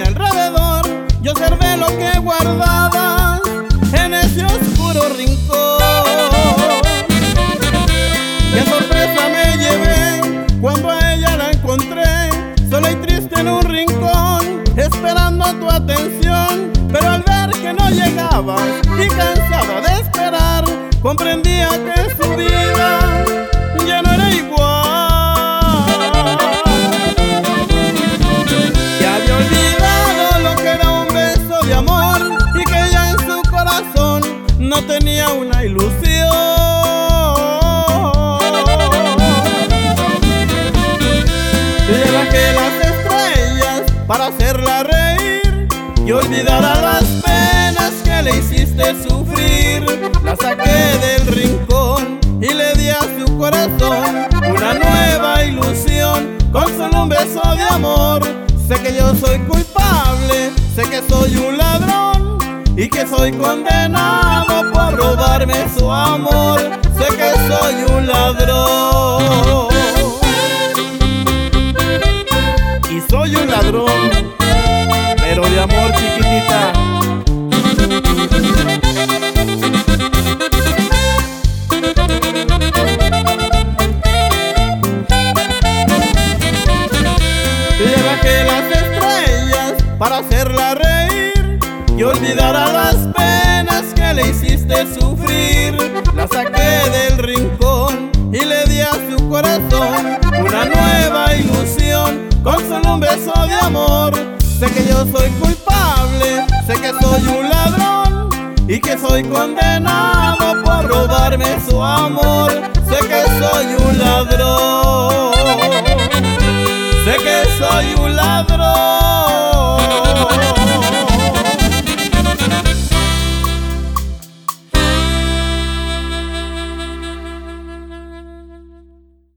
alrededor, yo observé lo que guardaba en ese oscuro rincón. Qué sorpresa me llevé cuando a ella la encontré, sola y triste en un rincón, esperando tu atención. Pero al ver que no llegabas y cansada de esperar, comprendía que no tenía una ilusión. Le bajé las estrellas para hacerla reír y olvidar a las penas que le hiciste sufrir. La saqué del rincón y le di a su corazón una nueva ilusión con solo un beso de amor. Sé que yo soy culpable, sé que soy un ladrón y que soy condenado para hacerla reír y olvidar a las penas que le hiciste sufrir. La saqué del rincón y le di a su corazón una nueva ilusión con solo un beso de amor. Sé que yo soy culpable, sé que soy un ladrón y que soy condenado por robarme su amor. Sé que soy un ladrón.